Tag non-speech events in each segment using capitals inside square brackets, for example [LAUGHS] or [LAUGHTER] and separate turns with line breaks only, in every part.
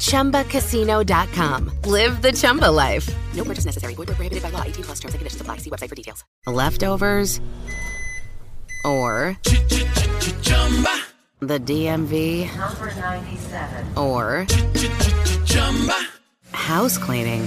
ChumbaCasino.com. Live the Chumba life. No purchase necessary. Void where prohibited by law. 18 plus terms and conditions apply. See website for details. Leftovers or chumba the DMV
Number 97.
or Chumba. house cleaning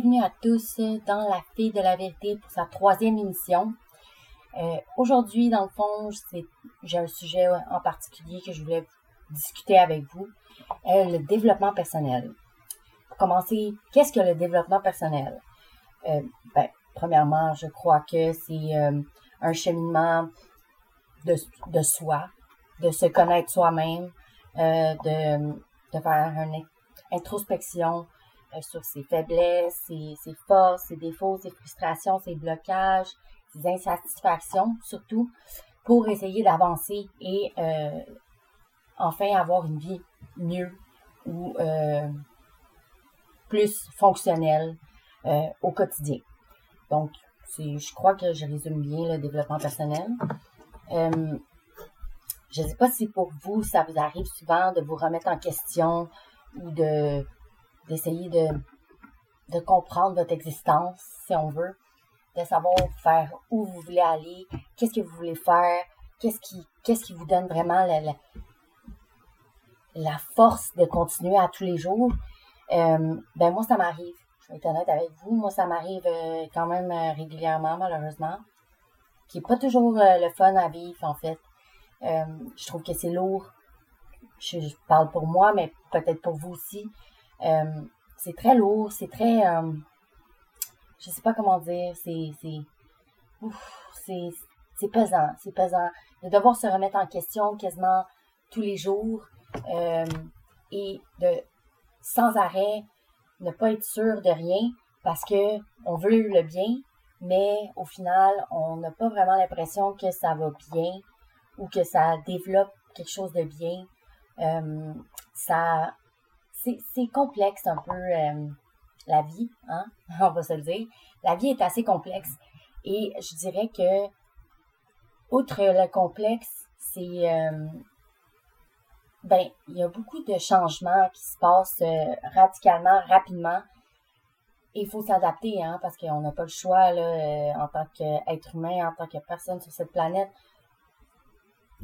Bienvenue à tous dans La Fille de la Vérité pour sa troisième émission. Euh, Aujourd'hui, dans le fond, j'ai un sujet en particulier que je voulais discuter avec vous, euh, le développement personnel. Pour commencer, qu'est-ce que le développement personnel? Euh, ben, premièrement, je crois que c'est un cheminement de, soi, de se connaître soi-même, de, faire une introspection, sur ses faiblesses, ses, forces, ses défauts, ses frustrations, ses blocages, ses insatisfactions surtout, pour essayer d'avancer et euh, enfin avoir une vie mieux ou euh, plus fonctionnelle euh, au quotidien. Donc, je crois que je résume bien le développement personnel. Je ne sais pas si pour vous, ça vous arrive souvent de vous remettre en question ou de d'essayer de, comprendre votre existence, si on veut, de savoir faire où vous voulez aller, qu'est-ce que vous voulez faire, qu'est-ce qui, vous donne vraiment la, la, force de continuer à tous les jours. Euh, ben moi, ça m'arrive. Je vais être honnête avec vous. Moi, ça m'arrive euh, quand même euh, régulièrement, malheureusement. Qui est pas toujours le fun à vivre, en fait. Je trouve que c'est lourd. Je parle pour moi, mais peut-être pour vous aussi. Euh, c'est très lourd, c'est très, euh, je sais pas comment dire, c'est, c'est, c'est pesant, c'est pesant de devoir se remettre en question quasiment tous les jours euh, et de sans arrêt ne pas être sûr de rien parce que on veut le bien, mais au final on n'a pas vraiment l'impression que ça va bien ou que ça développe quelque chose de bien. Euh, ça c'est complexe un peu euh, la vie, hein? [LAUGHS] on va se le dire. La vie est assez complexe. Et je dirais que, outre le complexe, c'est euh, ben, il y a beaucoup de changements qui se passent euh, radicalement, rapidement. Et il faut s'adapter, hein, parce qu'on n'a pas le choix là, en tant qu'être humain, en tant que personne sur cette planète.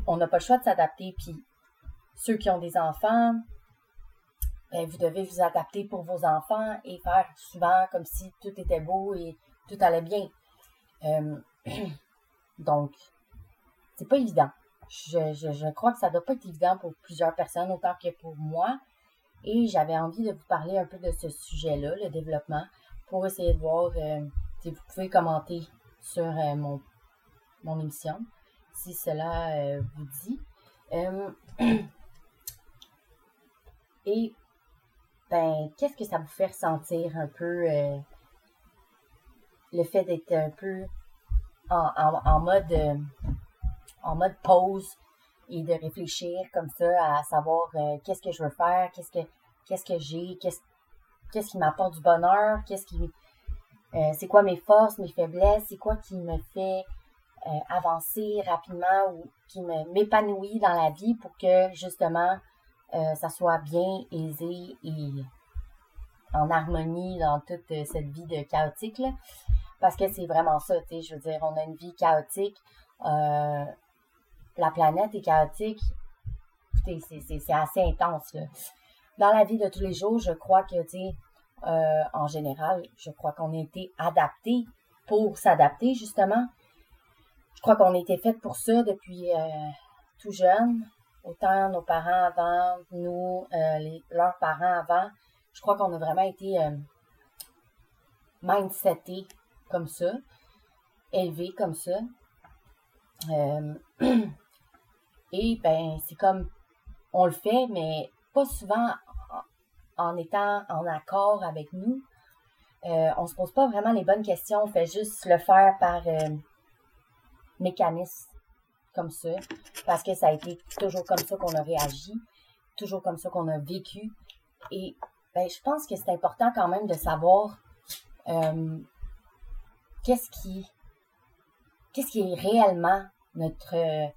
On n'a pas le choix de s'adapter. Puis ceux qui ont des enfants, ben, vous devez vous adapter pour vos enfants et faire souvent comme si tout était beau et tout allait bien. Euh, [CLEARS THROAT] donc, c'est pas évident. Je, je, crois que ça doit pas être évident pour plusieurs personnes autant que pour moi. Et j'avais envie de vous parler un peu de ce sujet-là, le développement, pour essayer de voir euh, si vous pouvez commenter sur euh, mon, mon émission, si cela euh, vous dit. [CLEARS THROAT] Et ben, qu'est-ce que ça vous fait ressentir un peu euh, le fait d'être un peu euh, en mode pause et de réfléchir comme ça à savoir euh, qu'est-ce que je veux faire, qu'est-ce que qu'est-ce que j'ai, qu'est-ce, qui m'apporte du bonheur, qu'est-ce qui, c'est quoi mes forces, mes faiblesses, c'est quoi qui me fait avancer rapidement ou qui me m'épanouit dans la vie pour que justement euh, ça soit bien aisé et en harmonie dans toute cette vie de chaotique là. parce que c'est vraiment ça tu sais je veux dire on a une vie chaotique euh, la planète est chaotique écoutez c'est assez intense dans la vie de tous les jours je crois que tu sais euh, en général je crois qu'on a été adapté pour s'adapter justement je crois qu'on a été fait pour ça depuis euh, tout jeune. Autant nos parents avant, nous, euh, leurs parents avant. Je crois qu'on a vraiment été euh, mindsetés comme ça, élevés comme ça. Euh, [CLEARS THROAT] et ben, c'est comme on le fait, mais pas souvent en, étant en accord avec nous. Euh, on se pose pas vraiment les bonnes questions, on fait juste le faire par mécanisme comme ça, parce que ça a été toujours comme ça qu'on a réagi, toujours comme ça qu'on a vécu. Et ben, je pense que c'est important quand même de savoir euh, qu'est-ce qui qu'est-ce qui est réellement notre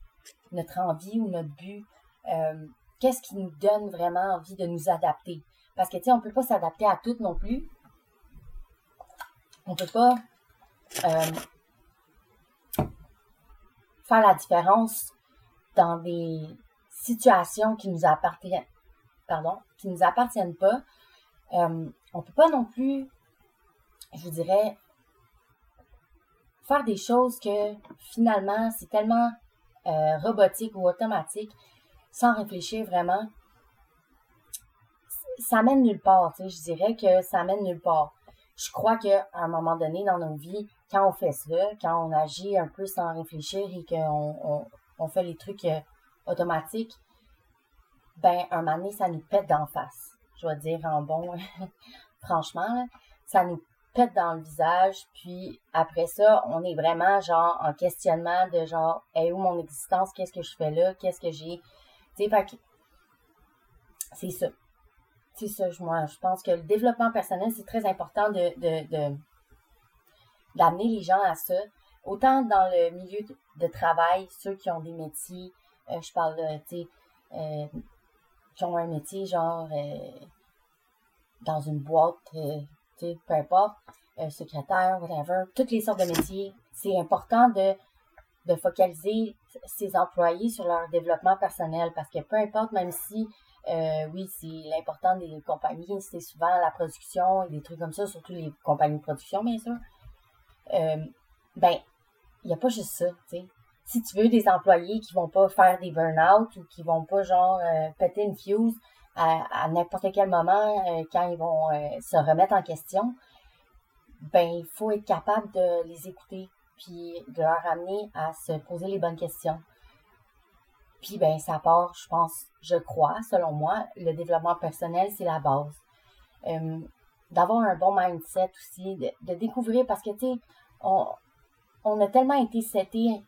notre envie ou notre but, euh, qu'est-ce qui nous donne vraiment envie de nous adapter. Parce que tu sais, on peut pas s'adapter à tout non plus. On peut pas euh, faire la différence dans des situations qui nous appartiennent, pardon, qui nous appartiennent pas. Euh, on peut pas non plus, je vous dirais, faire des choses que finalement c'est tellement euh, robotique ou automatique, sans réfléchir vraiment. Ça mène nulle part, je dirais que ça mène nulle part. Je crois qu'à un moment donné dans nos vies, quand on fait ça, quand on agit un peu sans réfléchir et qu'on on, on fait les trucs euh, automatiques, ben, un moment donné, ça nous pète d'en face. Je vais dire en bon, [LAUGHS] franchement, là, ça nous pète dans le visage, puis après ça, on est vraiment genre en questionnement de genre, est où mon existence, qu'est-ce que je fais là, qu'est-ce que j'ai, tu sais, c'est ça. C'est ça, moi, je pense que le développement personnel, c'est très important de, de, d'amener les gens à ça. Autant dans le milieu de, travail, ceux qui ont des métiers, euh, je parle de, tu sais, euh, qui ont un métier genre euh, dans une boîte, tu sais, peu importe, secrétaire, whatever, toutes les sortes de métiers, c'est important de, de focaliser ses employés sur leur développement personnel parce que peu importe, même si, euh, oui, c'est l'important des compagnies, c'est souvent la production et des trucs comme ça, surtout les compagnies de production, bien sûr, euh, ben, il n'y a pas juste ça, tu sais. Si tu veux des employés qui vont pas faire des burn-out ou qui vont pas, genre, euh, péter une fuse à, à n'importe quel moment euh, quand ils vont se remettre en question, ben, il faut être capable de les écouter puis de leur amener à se poser les bonnes questions. Puis, ben, ça part, je pense, je crois, selon moi, le développement personnel, c'est la base. Euh, d'avoir un bon mindset aussi, de, découvrir, parce que, tu sais, on, on a tellement été seté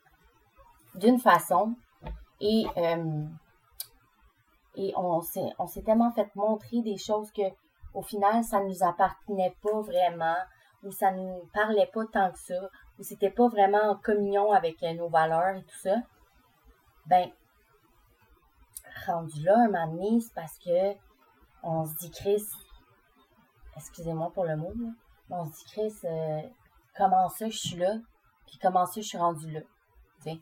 d'une façon et, euh, et on s'est tellement fait montrer des choses que au final ça nous appartenait pas vraiment ou ça nous parlait pas tant que ça ou c'était pas vraiment en communion avec euh, nos valeurs et tout ça ben rendu là un moment c'est parce que on se dit Chris excusez-moi pour le mot on se dit Chris euh, comment ça je suis là puis comment ça je suis rendu là tu sais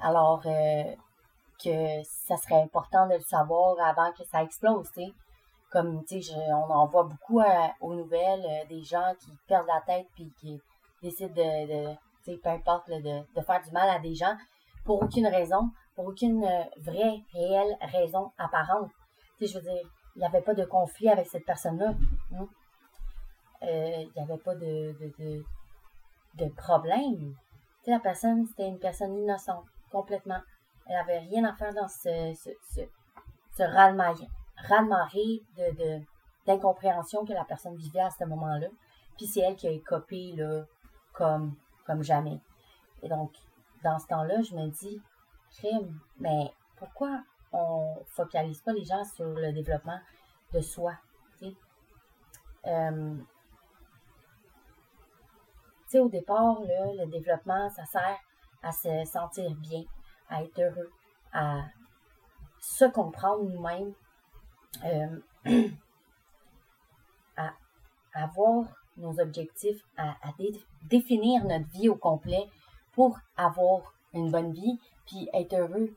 alors euh, que ça serait important de le savoir avant que ça explose, tu sais. Comme, tu sais, je- on en voit beaucoup euh, aux nouvelles, des gens qui perdent la tête puis qui décident de, de peu importe, de, de faire du mal à des gens pour aucune raison, pour aucune euh, vraie, réelle raison apparente. Tu sais, je veux dire, il n'y avait pas de conflit avec cette personne-là. hein. Euh, il n'y avait pas de, de, de, problème. Tu sais, la personne, c'était une personne innocente, complètement. Elle avait rien à faire dans ce, ce, ce, ce de, d'incompréhension que la personne vivait à ce moment-là. Puis c'est elle qui a écopé, là, comme, comme jamais. Et donc, dans ce temps-là, je me dis, crime, mais pourquoi on focalise pas les gens sur le développement de soi. Euh, au départ, le développement, ça sert à se sentir bien, à être heureux, à se comprendre nous-mêmes, euh, [CLEARS THROAT] à, avoir nos objectifs, à, à dé- définir notre vie au complet pour avoir une bonne vie, puis être heureux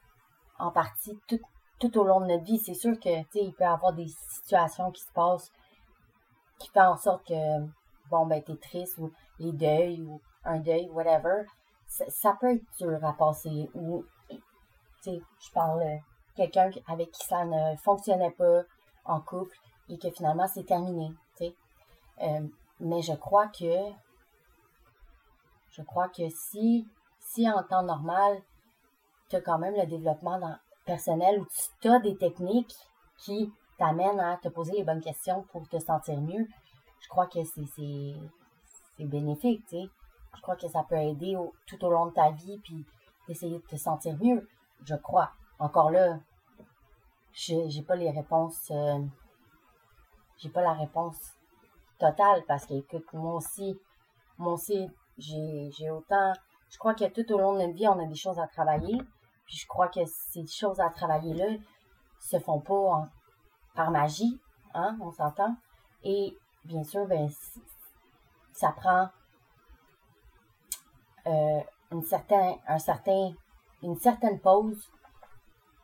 en partie tout, tout au long de notre vie. C'est sûr que, il peut y avoir des situations qui se passent qui font en sorte que, bon, ben, t'es triste ou les deuils ou un deuil, whatever. Ça, peut être dur à passer ou, tu sais, je parle euh, quelqu'un avec qui ça ne fonctionnait pas en couple et que finalement c'est terminé. Euh, mais je crois que, je crois que si, si en temps normal, tu as quand même le développement dans- personnel où tu as des techniques qui t'amènent à te poser les bonnes questions pour te sentir mieux, je crois que c'est, bénéfique. Je crois que ça peut aider tout au long de ta vie, puis d'essayer de te sentir mieux. Je crois. Encore là, j'ai, j'ai pas les réponses, euh, j'ai pas la réponse totale parce que, écoute, moi aussi, moi aussi, j'ai, autant, je crois que tout au long de notre vie, on a des choses à travailler, puis je crois que ces choses à travailler-là se font pas par magie, hein, on s'entend. Et bien sûr, ben, ça prend euh, une, certain, un certain, une certaine pause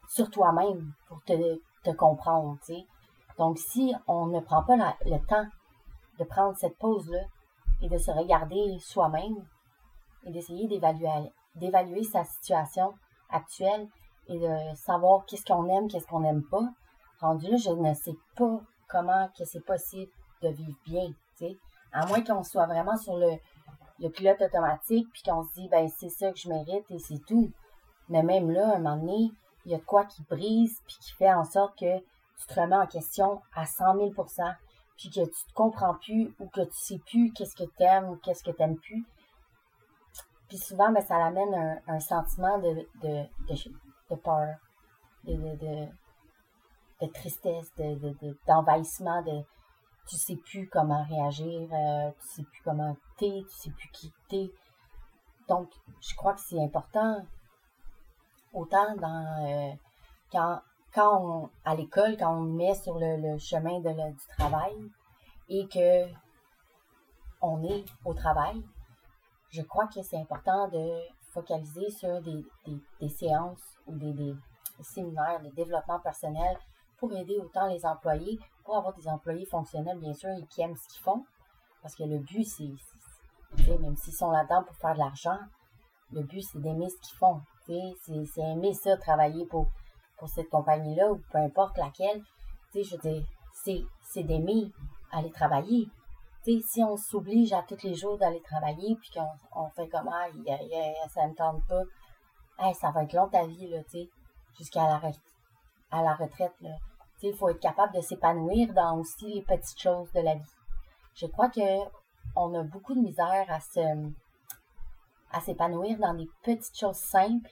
sur toi-même pour te, te comprendre, tu sais. Donc, si on ne prend pas le temps de prendre cette pause-là et de se regarder soi-même et d'essayer d'évaluer, sa situation actuelle et de savoir qu'est-ce qu'on aime, qu'est-ce qu'on n'aime pas, rendu là, je ne sais pas comment que c'est possible de vivre bien, tu sais. À moins qu'on soit vraiment sur le, le pilote automatique, puis qu'on se dit, ben, c'est ça que je mérite et c'est tout. Mais même là, à un moment donné, il y a de quoi qui brise, puis qui fait en sorte que tu te remets en question à 100 000 puis que tu te comprends plus ou que tu sais plus qu'est-ce que tu aimes ou qu'est-ce que tu n'aimes plus. Puis souvent, ben, ça l'amène un, sentiment de, de, de, peur, de, de, tristesse, de, de, de- d'envahissement, de tu sais plus comment réagir, euh, tu sais plus comment t'es, tu sais plus qui t'es. Donc, je crois que c'est important, autant dans euh, quand, quand on, à l'école, quand on met sur le, chemin du travail et que on est au travail, je crois que c'est important de focaliser sur des, séances ou des, des séminaires de développement personnel pour aider autant les employés, pour avoir des employés fonctionnels, bien sûr, et qui aiment ce qu'ils font. Parce que le but, c'est, même s'ils sont là-dedans pour faire de l'argent, le but, c'est d'aimer ce qu'ils font. c'est aimer ça, travailler pour, pour cette compagnie-là, ou peu importe laquelle. Tu sais, je c'est, d'aimer aller travailler. Tu sais, si on s'oblige à tous les jours d'aller travailler, puis qu'on on fait comme, ah, y a- ça me tente pas, ça va être long ta vie, là, tu sais, jusqu'à la, la retraite, là. Tu sais, il faut être capable de s'épanouir dans aussi les petites choses de la vie. Je crois que on a beaucoup de misère à se, à s'épanouir dans des petites choses simples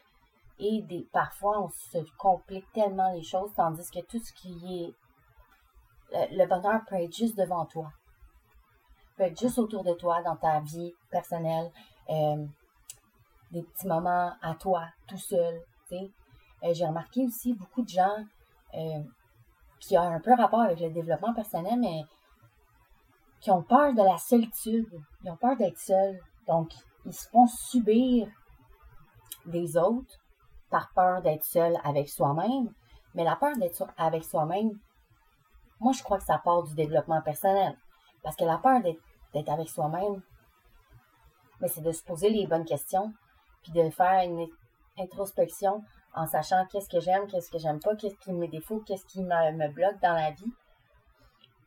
et des, parfois on se complique tellement les choses, tandis que tout ce qui est, le, le bonheur peut être juste devant toi peut être juste autour de toi dans ta vie personnelle, euh, des petits moments à toi, tout seul. Euh, J'ai remarqué aussi beaucoup de gens euh, qui ont un peu rapport avec le développement personnel, mais qui ont peur de la solitude. Ils ont peur d'être seuls. Donc, ils se font subir des autres par peur d'être seul avec soi-même. Mais la peur d'être avec soi-même, moi, je crois que ça part du développement personnel. Parce que la peur d'être avec soi-même, mais c'est de se poser les bonnes questions, puis de faire une introspection en sachant qu'est-ce que j'aime, qu'est-ce que j'aime pas, qu'est-ce qui me défaut, qu'est-ce qui me, bloque dans la vie.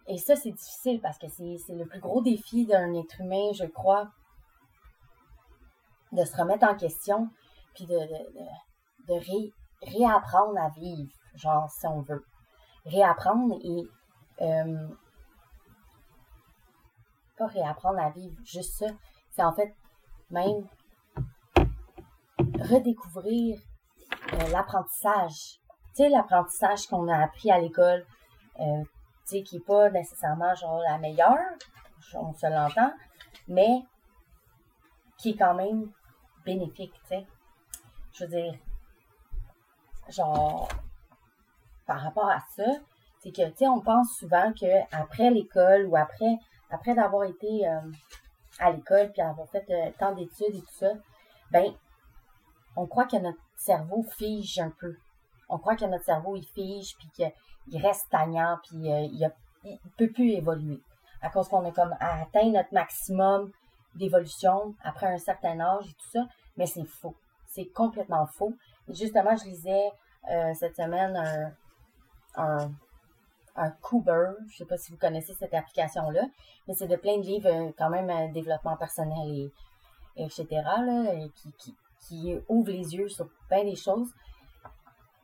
Et ça, c'est difficile parce que c'est le plus gros défi d'un être humain, je crois, de se remettre en question, puis de, de ré- réapprendre à vivre, genre, si on veut. Réapprendre et euh, pas réapprendre à vivre, juste ça. C'est en fait même redécouvrir euh, l'apprentissage. Tu sais, l'apprentissage qu'on a appris à l'école. Euh, tu sais, qui n'est pas nécessairement genre la meilleure, on se l'entend, mais qui est quand même bénéfique, tu sais. Je veux dire, genre, par rapport à ça, c'est que, tu sais, on pense souvent que après l'école ou après, après d'avoir été euh, à l'école puis avoir fait euh, tant d'études et tout ça, ben, on croit que notre cerveau fige un peu. On croit que notre cerveau, il fige puis qu'il reste stagnant puis euh, il, ne peut plus évoluer. À cause qu'on a comme atteint notre maximum d'évolution après un certain âge et tout ça, mais c'est faux. C'est complètement faux. Et justement, je lisais cette semaine un, un, un Cooper. Je sais pas si vous connaissez cette application-là, mais c'est de plein de livres euh, quand même euh, développement personnel et, etc. Qui, qui, qui ouvre les yeux sur plein des choses.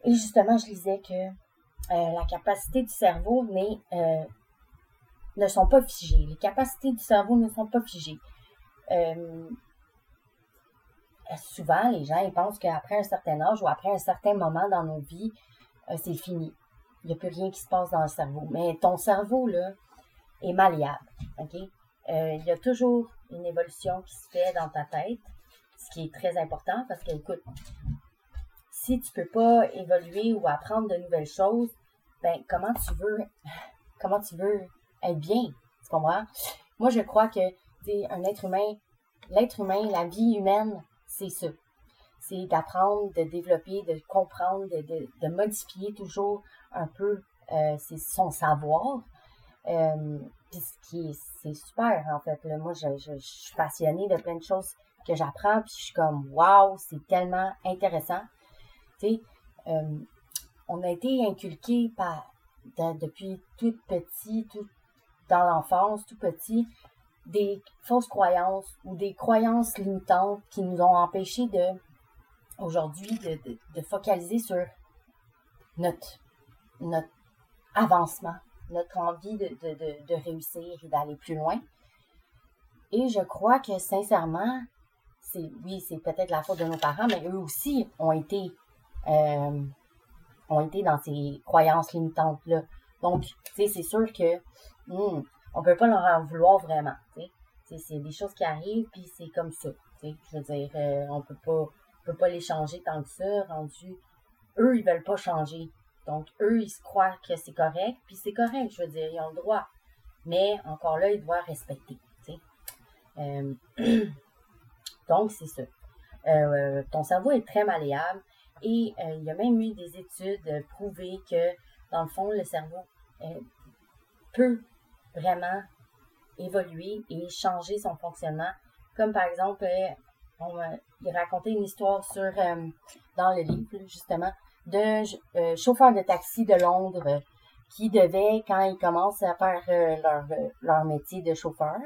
Et justement, je disais que euh, la capacité du cerveau ne sont pas figées. Les capacités du cerveau ne sont pas figées. Souvent, les gens ils pensent qu'après un certain âge ou après un certain moment dans nos vies, c'est fini il n'y a plus rien qui se passe dans le cerveau. Mais ton cerveau, là, est malléable. Euh, il y a toujours une évolution qui se fait dans ta tête, ce qui est très important parce que, écoute, si tu peux pas évoluer ou apprendre de nouvelles choses, ben, comment tu veux, [LAUGHS] comment tu veux être bien? Tu comprends? Moi, je crois que, un être humain, l'être humain, la vie humaine, c'est ça c'est d'apprendre, de développer, de comprendre, de, modifier toujours un peu euh, son savoir. Euh, puis qui c'est super en fait. moi, je, suis passionnée de plein de choses que j'apprends, puis je suis comme waouh, c'est tellement intéressant. Tu sais, euh, on a été inculqué par depuis tout petit, tout dans l'enfance, tout petit, des fausses croyances ou des croyances limitantes qui nous ont empêchés de aujourd'hui de, focaliser sur notre, notre avancement, notre envie de, réussir et d'aller plus loin. Et je crois que sincèrement, c'est oui, c'est peut-être la faute de nos parents, mais eux aussi ont été euh, ont été dans ces croyances limitantes là. Donc, tu sais, c'est sûr que hmm, on peut pas leur en vouloir vraiment. C'est des choses qui arrivent puis c'est comme ça. Je veux dire, euh, on peut pas peut pas les changer tant que ça, rendu. Eux, ils veulent pas changer. Donc, eux, ils se croient que c'est correct, puis c'est correct, je veux dire, ils ont le droit. Mais encore là, ils doivent respecter. Euh, [CLEARS THROAT] donc, c'est ça. Euh, ton cerveau est très malléable et il y a même eu des études prouvées que, dans le fond, le cerveau peut vraiment évoluer et changer son fonctionnement. Comme par exemple, on, il racontait une histoire sur euh, dans le livre, justement, de euh, chauffeurs de taxi de Londres euh, qui devaient, quand ils commencent à faire leur, leur métier de chauffeur,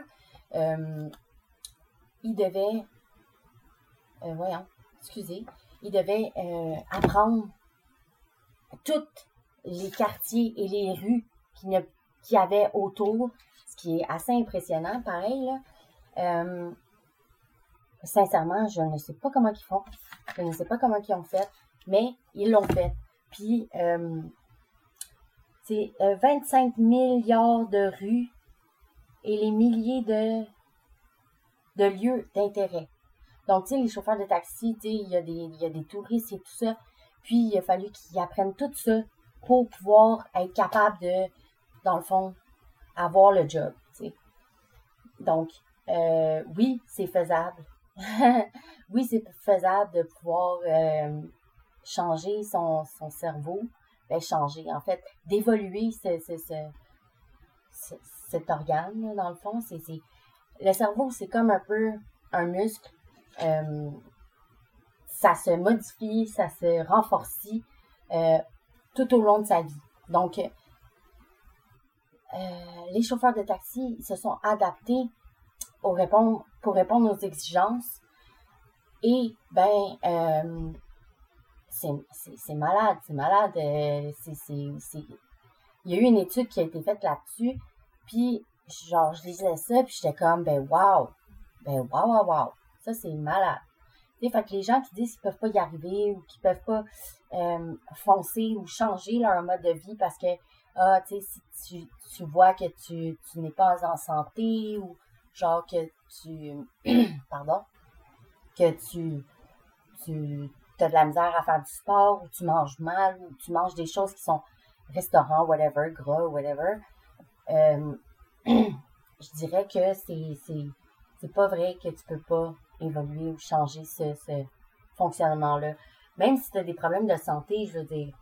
ils devaient, voyons, excusez, ils devaient apprendre toutes les quartiers et les rues qui ne qui avaient autour, ce qui est assez impressionnant, pareil, là. Sincèrement, je ne sais pas comment ils font. Je ne sais pas comment ils ont fait, mais ils l'ont fait. Puis, euh, c'est 25 euh, milliards de rues et les milliers de, de lieux d'intérêt. Donc, tu sais, les chauffeurs de taxi, tu sais, il y, a des, il y a des touristes et tout ça. Puis, il a fallu qu'ils apprennent tout ça pour pouvoir être capable de, dans le fond, avoir le job. Donc, euh, oui, c'est faisable. [LAUGHS] oui, c'est faisable de pouvoir euh, changer son, cerveau. Ben, changer, en fait, d'évoluer cet organe, dans le fond. C'est, le cerveau, c'est comme un peu un muscle. Euh, ça se modifie, ça se renforce euh, tout au long de sa vie. Donc, les chauffeurs de taxi se sont adaptés répondre, pour répondre aux exigences. Et, ben, euh, c'est malade, c'est malade. Euh, Il y a eu une étude qui a été faite là-dessus. Puis, genre, je lisais ça, puis j'étais comme, ben, wow. Ben, wow, wow, wow. Ça, c'est malade. fait que les gens qui disent qu'ils peuvent pas y arriver ou qu'ils peuvent pas euh, foncer ou changer leur mode de vie parce que ah, tu sais, si tu, tu vois que tu, tu n'es pas en santé ou genre que tu, [CLEARS THROAT] pardon, que tu, tu as de la misère à faire du sport ou tu manges mal ou tu manges des choses qui sont restaurant, whatever, gras, whatever, euh, [CLEARS THROAT] je dirais que c'est pas vrai que tu peux pas évoluer ou changer ce, ce fonctionnement-là. Même si tu as des problèmes de santé, je veux dire,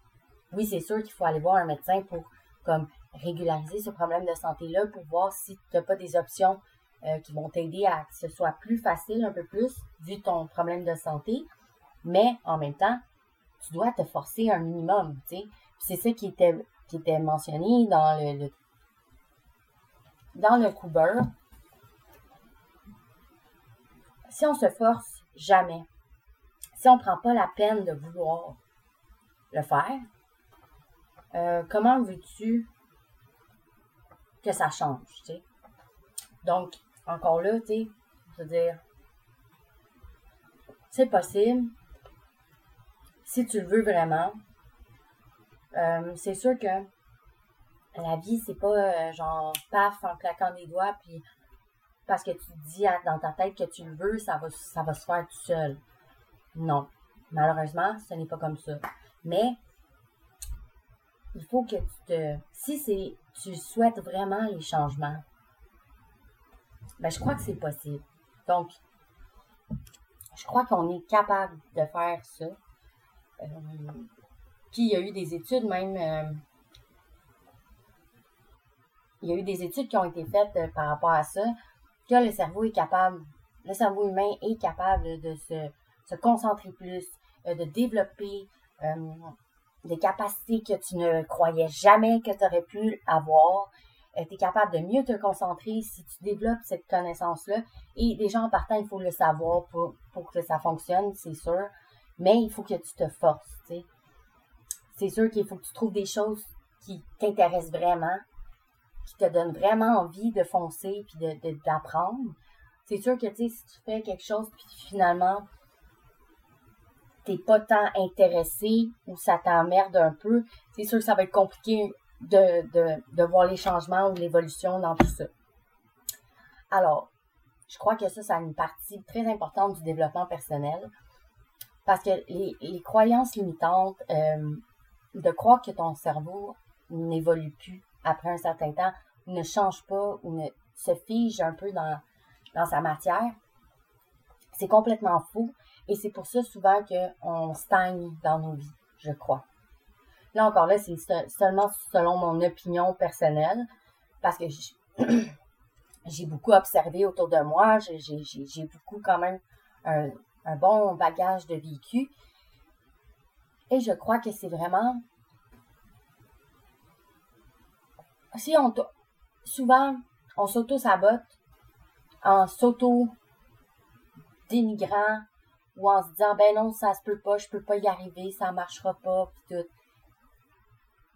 oui, c'est sûr qu'il faut aller voir un médecin pour comme régulariser ce problème de santé-là pour voir si tu n'as pas des options euh, qui vont t'aider à que ce soit plus facile un peu plus vu ton problème de santé. Mais en même temps, tu dois te forcer un minimum, tu sais. C'est ça qui était, qui était mentionné dans le, le dans le Cooper. Si on se force jamais, si on ne prend pas la peine de vouloir le faire, euh, comment veux-tu que ça change, tu sais? Donc, encore là, tu sais, je dire, c'est possible. Si tu le veux vraiment, euh, c'est sûr que la vie, c'est pas euh, genre paf en claquant des doigts, puis parce que tu dis dans ta tête que tu le veux, ça va, ça va se faire tout seul. Non. Malheureusement, ce n'est pas comme ça. Mais il faut que tu te. Si c'est tu souhaites vraiment les changements, ben je crois que c'est possible. Donc, je crois qu'on est capable de faire ça. Euh, puis il y a eu des études même. Euh, il y a eu des études qui ont été faites euh, par rapport à ça, que le cerveau est capable, le cerveau humain est capable de se, se concentrer plus, de développer des capacités que tu ne croyais jamais que tu aurais pu avoir. tu es capable de mieux te concentrer si tu développes cette connaissance-là. Et déjà en partant, il faut le savoir pour, que ça fonctionne, c'est sûr. Mais il faut que tu te forces, c'est sûr qu'il faut que tu trouves des choses qui t'intéressent vraiment, qui te donnent vraiment envie de foncer puis d'apprendre. c'est sûr que, tu si tu fais quelque chose puis finalement, t'es pas tant intéressé ou ça t'emmerde un peu, c'est sûr que ça va être compliqué de, de voir les changements ou l'évolution dans tout ça. Alors, je crois que ça, c'est une partie très importante du développement personnel parce que les, croyances limitantes, euh, de croire que ton cerveau n'évolue plus après un certain temps, ne change pas ou ne se fige un peu dans, dans sa matière, c'est complètement fou. Et c'est pour ça souvent qu'on stagne dans nos vies, je crois. Là encore, là, c'est seulement selon mon opinion personnelle, parce que [CLEARS THROAT] j'ai beaucoup observé autour de moi, j'ai beaucoup quand même un, un bon bagage de vécu. Et je crois que c'est vraiment. Si on. Souvent, on s'auto-sabote en s'auto-dénigrant ou en se disant ben non, ça se peut pas, je peux pas y arriver, ça marchera pas, pis tout.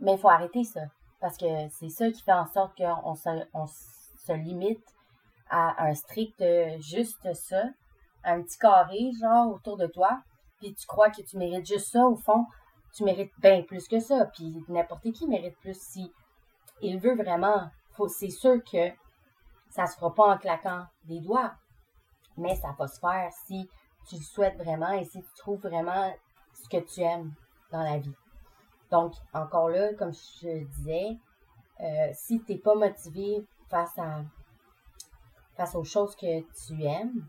Mais il faut arrêter ça. Parce que c'est ça qui fait en sorte qu'on se, on se limite à un strict juste ça, un petit carré, genre, autour de toi puis tu crois que tu mérites juste ça, au fond, tu mérites bien plus que ça. Puis n'importe qui mérite plus si il veut vraiment. c'est sûr que ça se fera pas en claquant des doigts, mais ça va se faire si tu le souhaites vraiment et si tu trouves vraiment ce que tu aimes dans la vie. Donc, encore là, comme je disais, euh, si tu n'es pas motivé face à face aux choses que tu aimes,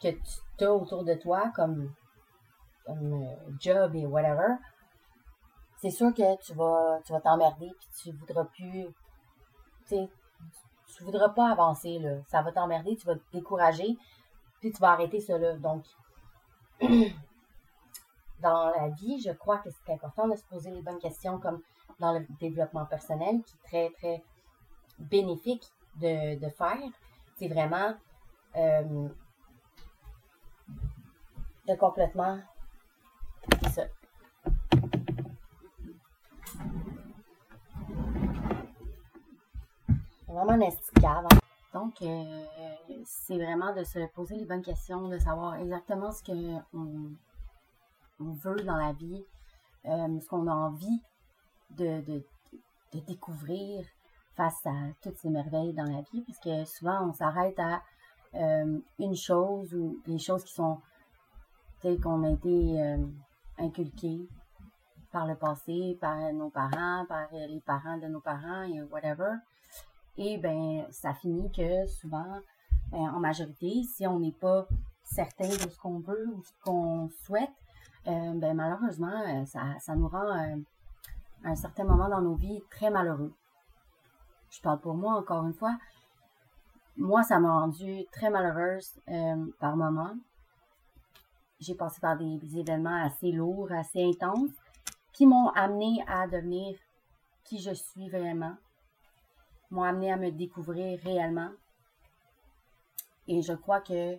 que tu as autour de toi, comme comme euh, job et whatever, c'est sûr que tu vas tu vas t'emmerder puis tu voudras plus tu voudras pas avancer là, ça va t'emmerder, tu vas te décourager puis tu vas arrêter cela. Donc [CLEARS THROAT] dans la vie, je crois que c'est important de se poser les bonnes questions comme dans le développement personnel qui est très très bénéfique de, faire. C'est vraiment euh, de complètement c'est vraiment un. Hein. Donc, euh, c'est vraiment de se poser les bonnes questions, de savoir exactement ce qu'on on veut dans la vie, euh, ce qu'on a envie de, de découvrir face à toutes ces merveilles dans la vie, parce que souvent on s'arrête à euh, une chose ou des choses qui sont telles qu'on a été inculquées par le passé, par nos parents, par les parents de nos parents, et whatever. Et ben, ça finit que souvent, ben, en majorité, si on n'est pas certain de ce qu'on veut ou ce qu'on souhaite, euh, ben, malheureusement, euh, ça, ça nous rend euh, à un certain moment dans nos vies très malheureux. Je parle pour moi encore une fois. Moi, ça m'a rendu très malheureuse par moments. J'ai passé par des, événements assez lourds, assez intenses, qui m'ont amené à devenir qui je suis vraiment, m'ont amené à me découvrir réellement. Et je crois que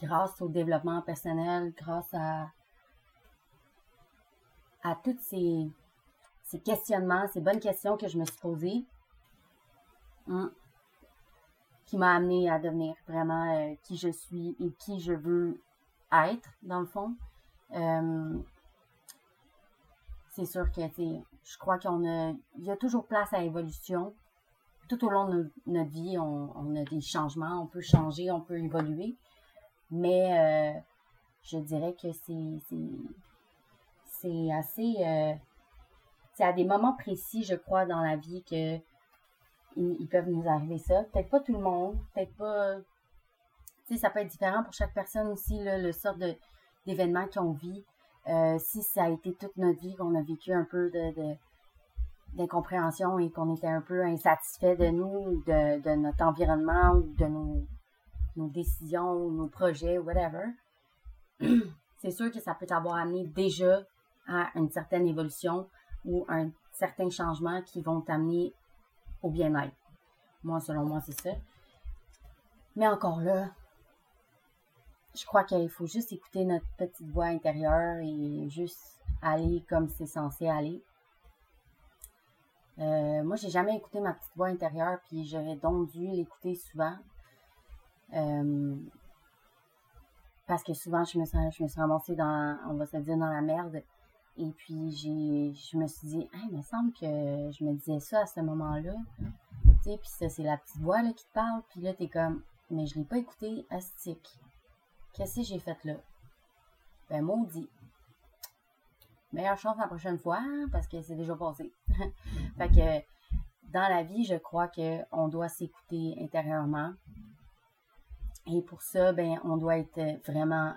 grâce au développement personnel, grâce à, à tous ces, ces questionnements, ces bonnes questions que je me suis posées, hein, qui m'a amené à devenir vraiment euh, qui je suis et qui je veux être, dans le fond. Euh, c'est sûr que, je crois qu'on a, il y a toujours place à l'évolution. Tout au long de notre vie, on, a des changements, on peut changer, on peut évoluer. Mais euh, je dirais que c'est, assez, euh, c'est à des moments précis, je crois, dans la vie que ils, peuvent nous arriver ça. Peut-être pas tout le monde, peut-être pas, tu sais, ça peut être différent pour chaque personne aussi, le sort d'événements qu'on vit. Euh, si ça a été toute notre vie qu'on a vécu un peu de, d'incompréhension et qu'on était un peu insatisfait de nous, de, de notre environnement ou de nos, nos décisions, nos projets, whatever, [CLEARS THROAT] c'est sûr que ça peut t'avoir amené déjà à une certaine évolution ou un certain changement qui vont t'amener au bien-être. Moi, selon moi, c'est ça. Mais encore là, je crois qu'il faut juste écouter notre petite voix intérieure et juste aller comme c'est censé aller. Euh, moi, j'ai jamais écouté ma petite voix intérieure, puis j'aurais donc dû l'écouter souvent. Euh, parce que souvent, je me, suis, je me suis ramassée dans, on va se dire, dans la merde. Et puis, j'ai, je me suis dit, il me semble que je me disais ça à ce moment-là. Tu sais, puis ça, c'est la petite voix là, qui te parle. Puis là, t'es comme, mais je l'ai pas écouté, astique. Qu'est-ce que j'ai fait là? Ben, maudit. Meilleure chance la prochaine fois, hein, parce que c'est déjà passé. [LAUGHS] fait que, dans la vie, je crois qu'on doit s'écouter intérieurement. Et pour ça, ben, on doit être vraiment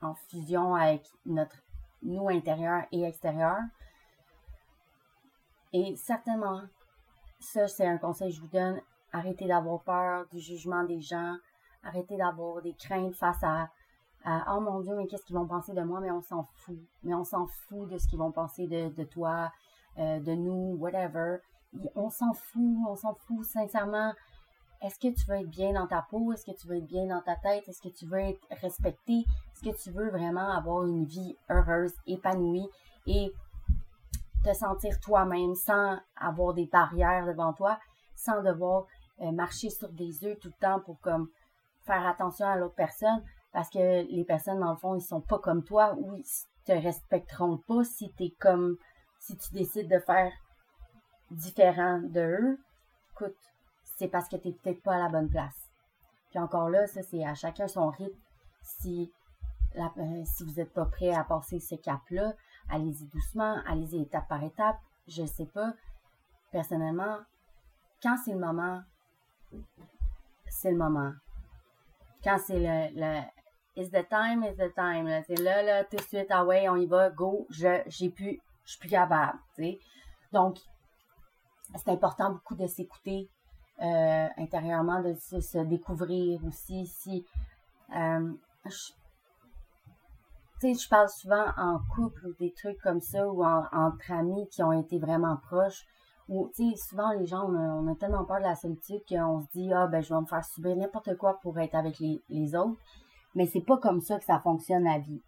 en fusion avec notre nous intérieur et extérieur. Et certainement, ça, c'est un conseil que je vous donne. Arrêtez d'avoir peur du jugement des gens. Arrêtez d'avoir des craintes face à, oh mon Dieu, mais qu'est-ce qu'ils vont penser de moi? Mais on s'en fout. Mais on s'en fout de ce qu'ils vont penser de, de toi, euh, de nous, whatever. On s'en fout, on s'en fout. Sincèrement, est-ce que tu veux être bien dans ta peau? Est-ce que tu veux être bien dans ta tête? Est-ce que tu veux être respecté? Est-ce que tu veux vraiment avoir une vie heureuse, épanouie et te sentir toi-même sans avoir des barrières devant toi, sans devoir euh, marcher sur des œufs tout le temps pour comme faire attention à l'autre personne? Parce que les personnes dans le fond ils sont pas comme toi ou ils te respecteront pas si tu es comme si tu décides de faire différent de eux. Écoute, c'est parce que tu n'es peut-être pas à la bonne place. Puis encore là, ça, c'est à chacun son rythme. Si, euh, si vous n'êtes pas prêt à passer ce cap-là, allez-y doucement, allez-y étape par étape. Je sais pas. Personnellement, quand c'est le moment, c'est le moment. Quand c'est le It's the time, it's the time. C'est là, là, tout de suite, ah ouais, on y va, go, je j'ai plus, je suis plus capable. Donc, c'est important beaucoup de s'écouter, euh, intérieurement, de se, découvrir aussi. Si, euh, je, je parle souvent en couple ou des trucs comme ça, ou entre amis qui ont été vraiment proches. Ou, souvent les gens, on a, tellement peur de la solitude qu'on se dit, ah, ben, je vais me faire subir n'importe quoi pour être avec les autres. Mais c'est pas comme ça que ça fonctionne la vie.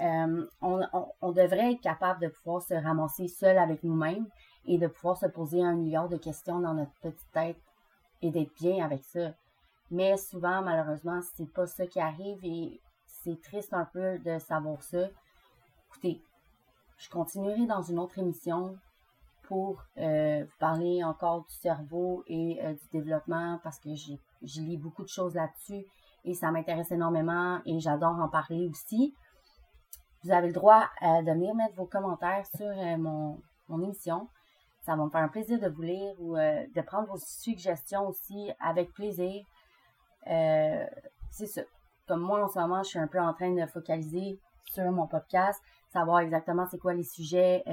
Euh, on, on, devrait être capable de pouvoir se ramasser seul avec nous-mêmes et de pouvoir se poser un milliard de questions dans notre petite tête et d'être bien avec ça. Mais souvent, malheureusement, c'est pas ça qui arrive et c'est triste un peu de savoir ça. Écoutez, je continuerai dans une autre émission pour euh, vous parler encore du cerveau et euh, du développement parce que je lis beaucoup de choses là-dessus et ça m'intéresse énormément et j'adore en parler aussi. Vous avez le droit euh, de venir mettre vos commentaires sur euh, mon, mon émission. Ça va me faire un plaisir de vous lire ou euh, de prendre vos suggestions aussi avec plaisir. C'est ça. Comme moi, en ce moment, je suis un peu en train de focaliser sur mon podcast, savoir exactement c'est quoi les sujets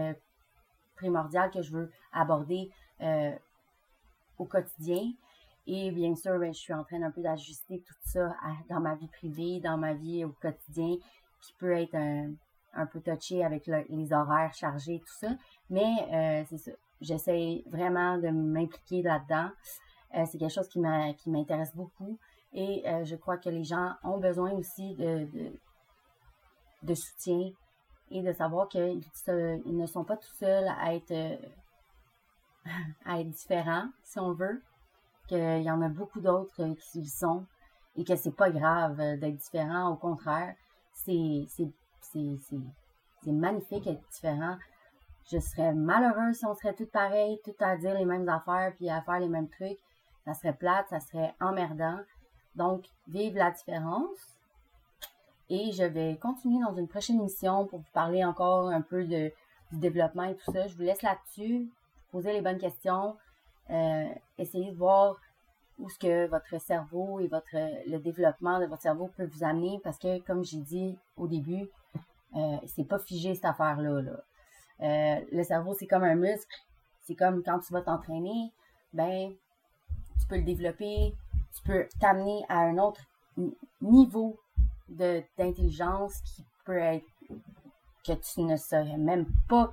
primordiaux que je veux aborder au quotidien. Et bien sûr, ben, je suis en train un peu d'ajuster tout ça à- dans ma vie privée, dans ma vie au quotidien, qui peut être un, un peu touché avec le- les horaires chargés, tout ça. Mais euh, c'est ça. J'essaie vraiment de m'impliquer là-dedans. Euh, c'est quelque chose qui m'intéresse beaucoup. Et euh, je crois que les gens ont besoin aussi de, de, soutien et de savoir qu'ils ils ne sont pas tout seuls à être, [LAUGHS] à être différents, si on veut. Qu'il y en a beaucoup d'autres euh, qui le sont et que c'est pas grave euh, d'être différent. Au contraire, c'est magnifique d'être différent. Je serais malheureuse si on serait toutes pareilles, toutes à dire les mêmes affaires puis à faire les mêmes trucs. Ça serait plate, ça serait emmerdant. Donc, vive la différence. Et je vais continuer dans une prochaine émission pour vous parler encore un peu de, du développement et tout ça. Je vous laisse là-dessus. Poser les bonnes questions. Euh, essayez de voir où ce que votre cerveau et votre le développement de votre cerveau peut vous amener parce que, comme j'ai dit au début, euh, c'est pas figé cette affaire-là. là. Euh, le cerveau, c'est comme un muscle. C'est comme quand tu vas t'entraîner, ben, tu peux le développer, tu peux t'amener à un autre niveau de d'intelligence qui peut être que tu ne saurais même pas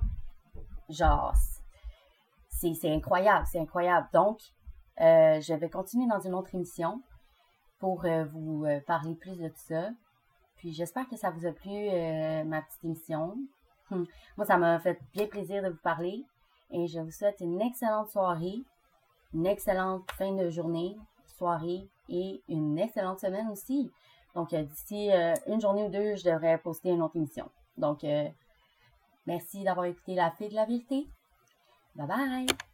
genre c'est incroyable c'est incroyable donc euh, je vais continuer dans une autre émission pour euh, vous euh, parler plus de tout ça puis j'espère que ça vous a plu ma petite émission Hum. moi ça m'a fait bien plaisir de vous parler et je vous souhaite une excellente soirée une excellente fin de journée soirée et une excellente semaine aussi. Donc, d'ici une journée ou deux, je devrais poster une autre émission. Donc, merci d'avoir écouté La Fille de la Vérité. 拜拜。